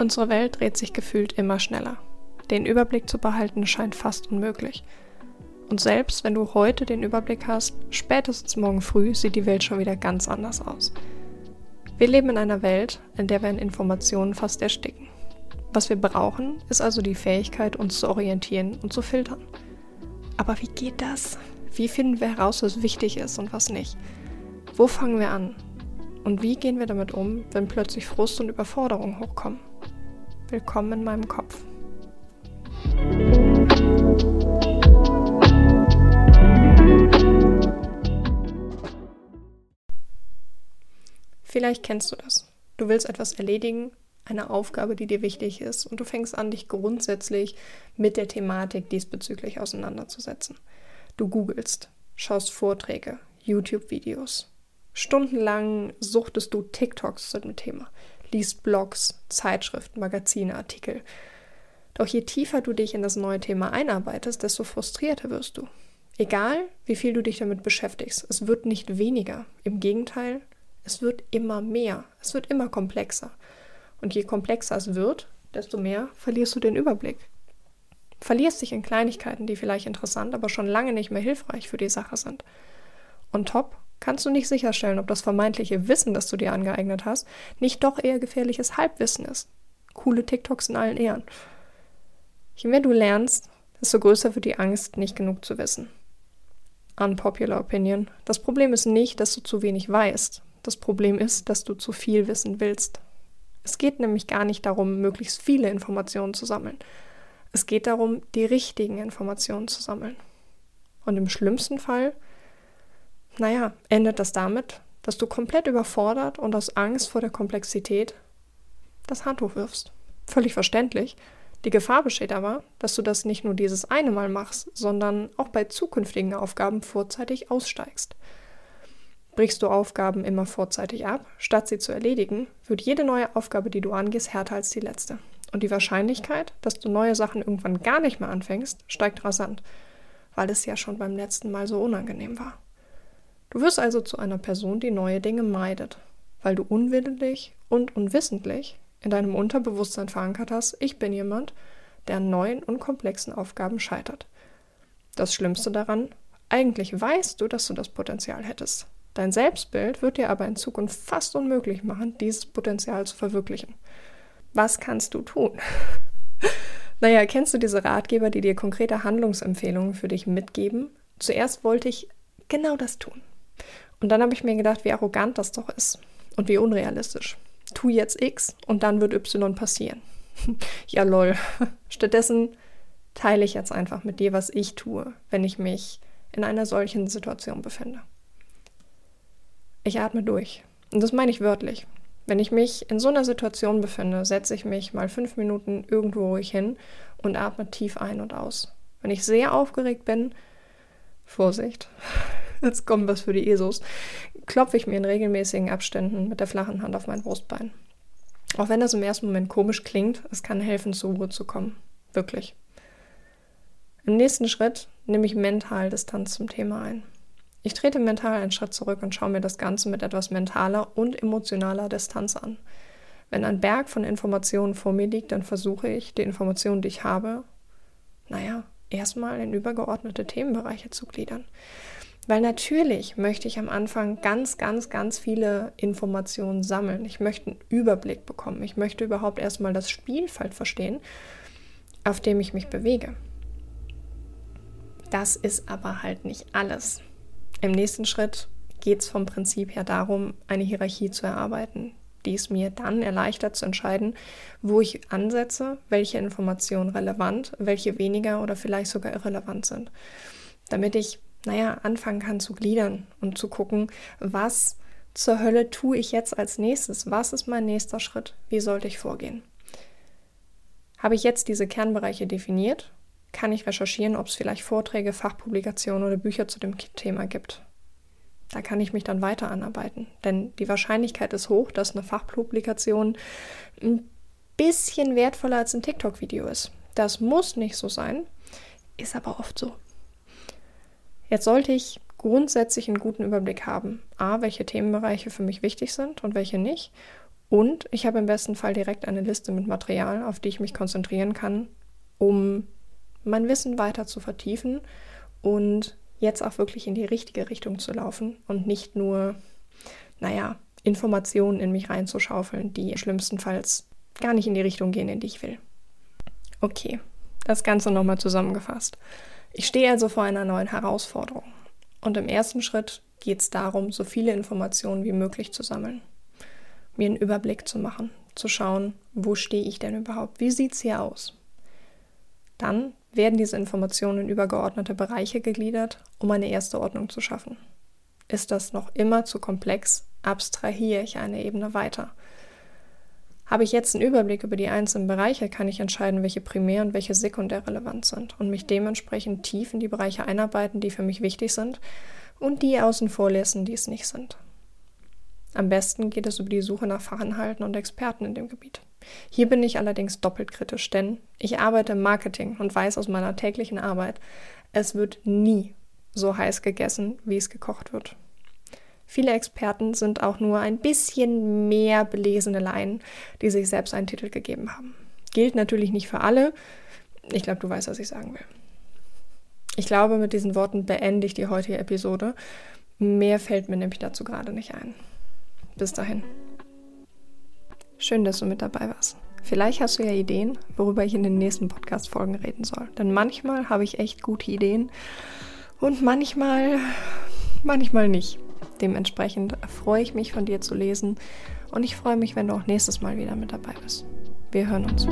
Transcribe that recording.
Unsere Welt dreht sich gefühlt immer schneller. Den Überblick zu behalten scheint fast unmöglich. Und selbst wenn du heute den Überblick hast, spätestens morgen früh sieht die Welt schon wieder ganz anders aus. Wir leben in einer Welt, in der wir in Informationen fast ersticken. Was wir brauchen, ist also die Fähigkeit, uns zu orientieren und zu filtern. Aber wie geht das? Wie finden wir heraus, was wichtig ist und was nicht? Wo fangen wir an? Und wie gehen wir damit um, wenn plötzlich Frust und Überforderung hochkommen? Willkommen in meinem Kopf. Vielleicht kennst du das. Du willst etwas erledigen, eine Aufgabe, die dir wichtig ist, und du fängst an, dich grundsätzlich mit der Thematik diesbezüglich auseinanderzusetzen. Du googelst, schaust Vorträge, YouTube-Videos. Stundenlang suchtest du TikToks zu dem Thema, liest Blogs, Zeitschriften, Magazine, Artikel. Doch je tiefer du dich in das neue Thema einarbeitest, desto frustrierter wirst du. Egal, wie viel du dich damit beschäftigst, es wird nicht weniger. Im Gegenteil, es wird immer mehr, es wird immer komplexer. Und je komplexer es wird, desto mehr verlierst du den Überblick. Verlierst dich in Kleinigkeiten, die vielleicht interessant, aber schon lange nicht mehr hilfreich für die Sache sind. Und top, kannst du nicht sicherstellen, ob das vermeintliche Wissen, das du dir angeeignet hast, nicht doch eher gefährliches Halbwissen ist. Coole TikToks in allen Ehren. Je mehr du lernst, desto größer wird die Angst, nicht genug zu wissen. Unpopular Opinion. Das Problem ist nicht, dass du zu wenig weißt, das Problem ist, dass du zu viel wissen willst. Es geht nämlich gar nicht darum, möglichst viele Informationen zu sammeln. Es geht darum, die richtigen Informationen zu sammeln. Und im schlimmsten Fall, naja, endet das damit, dass du komplett überfordert und aus Angst vor der Komplexität das Handtuch wirfst. Völlig verständlich. Die Gefahr besteht aber, dass du das nicht nur dieses eine Mal machst, sondern auch bei zukünftigen Aufgaben vorzeitig aussteigst. Brichst du Aufgaben immer vorzeitig ab, statt sie zu erledigen, wird jede neue Aufgabe, die du angehst, härter als die letzte. Und die Wahrscheinlichkeit, dass du neue Sachen irgendwann gar nicht mehr anfängst, steigt rasant, weil es ja schon beim letzten Mal so unangenehm war. Du wirst also zu einer Person, die neue Dinge meidet, weil du unwillentlich und unwissentlich in deinem Unterbewusstsein verankert hast, ich bin jemand, der an neuen und komplexen Aufgaben scheitert. Das Schlimmste daran, eigentlich weißt du, dass du das Potenzial hättest. Dein Selbstbild wird dir aber in Zukunft fast unmöglich machen, dieses Potenzial zu verwirklichen. Was kannst du tun? naja, kennst du diese Ratgeber, die dir konkrete Handlungsempfehlungen für dich mitgeben? Zuerst wollte ich genau das tun. Und dann habe ich mir gedacht, wie arrogant das doch ist und wie unrealistisch. Tu jetzt X und dann wird Y passieren. ja, lol. Stattdessen teile ich jetzt einfach mit dir, was ich tue, wenn ich mich in einer solchen Situation befinde. Ich atme durch. Und das meine ich wörtlich. Wenn ich mich in so einer Situation befinde, setze ich mich mal fünf Minuten irgendwo ruhig hin und atme tief ein und aus. Wenn ich sehr aufgeregt bin, Vorsicht, jetzt kommt was für die ESOs, klopfe ich mir in regelmäßigen Abständen mit der flachen Hand auf mein Brustbein. Auch wenn das im ersten Moment komisch klingt, es kann helfen, zur Ruhe zu kommen. Wirklich. Im nächsten Schritt nehme ich mental Distanz zum Thema ein. Ich trete mental einen Schritt zurück und schaue mir das Ganze mit etwas mentaler und emotionaler Distanz an. Wenn ein Berg von Informationen vor mir liegt, dann versuche ich, die Informationen, die ich habe, naja, erstmal in übergeordnete Themenbereiche zu gliedern. Weil natürlich möchte ich am Anfang ganz, ganz, ganz viele Informationen sammeln. Ich möchte einen Überblick bekommen. Ich möchte überhaupt erstmal das Spielfeld verstehen, auf dem ich mich bewege. Das ist aber halt nicht alles. Im nächsten Schritt geht es vom Prinzip her darum, eine Hierarchie zu erarbeiten, die es mir dann erleichtert zu entscheiden, wo ich ansetze, welche Informationen relevant, welche weniger oder vielleicht sogar irrelevant sind. Damit ich, naja, anfangen kann zu gliedern und zu gucken, was zur Hölle tue ich jetzt als nächstes? Was ist mein nächster Schritt? Wie sollte ich vorgehen? Habe ich jetzt diese Kernbereiche definiert kann ich recherchieren, ob es vielleicht Vorträge, Fachpublikationen oder Bücher zu dem Thema gibt. Da kann ich mich dann weiter anarbeiten. Denn die Wahrscheinlichkeit ist hoch, dass eine Fachpublikation ein bisschen wertvoller als ein TikTok-Video ist. Das muss nicht so sein, ist aber oft so. Jetzt sollte ich grundsätzlich einen guten Überblick haben. A, welche Themenbereiche für mich wichtig sind und welche nicht. Und ich habe im besten Fall direkt eine Liste mit Material, auf die ich mich konzentrieren kann, um mein Wissen weiter zu vertiefen und jetzt auch wirklich in die richtige Richtung zu laufen und nicht nur, naja, Informationen in mich reinzuschaufeln, die schlimmstenfalls gar nicht in die Richtung gehen, in die ich will. Okay, das Ganze nochmal zusammengefasst. Ich stehe also vor einer neuen Herausforderung. Und im ersten Schritt geht es darum, so viele Informationen wie möglich zu sammeln, mir einen Überblick zu machen, zu schauen, wo stehe ich denn überhaupt, wie sieht es hier aus. Dann werden diese Informationen in übergeordnete Bereiche gegliedert, um eine erste Ordnung zu schaffen. Ist das noch immer zu komplex, abstrahiere ich eine Ebene weiter. Habe ich jetzt einen Überblick über die einzelnen Bereiche, kann ich entscheiden, welche primär und welche sekundär relevant sind und mich dementsprechend tief in die Bereiche einarbeiten, die für mich wichtig sind und die außen vor lassen, die es nicht sind. Am besten geht es über die Suche nach Fachinhalten und Experten in dem Gebiet. Hier bin ich allerdings doppelt kritisch, denn ich arbeite im Marketing und weiß aus meiner täglichen Arbeit, es wird nie so heiß gegessen, wie es gekocht wird. Viele Experten sind auch nur ein bisschen mehr belesene Laien, die sich selbst einen Titel gegeben haben. Gilt natürlich nicht für alle. Ich glaube, du weißt, was ich sagen will. Ich glaube, mit diesen Worten beende ich die heutige Episode. Mehr fällt mir nämlich dazu gerade nicht ein. Bis dahin. Schön, dass du mit dabei warst. Vielleicht hast du ja Ideen, worüber ich in den nächsten Podcast-Folgen reden soll. Denn manchmal habe ich echt gute Ideen und manchmal, manchmal nicht. Dementsprechend freue ich mich von dir zu lesen und ich freue mich, wenn du auch nächstes Mal wieder mit dabei bist. Wir hören uns.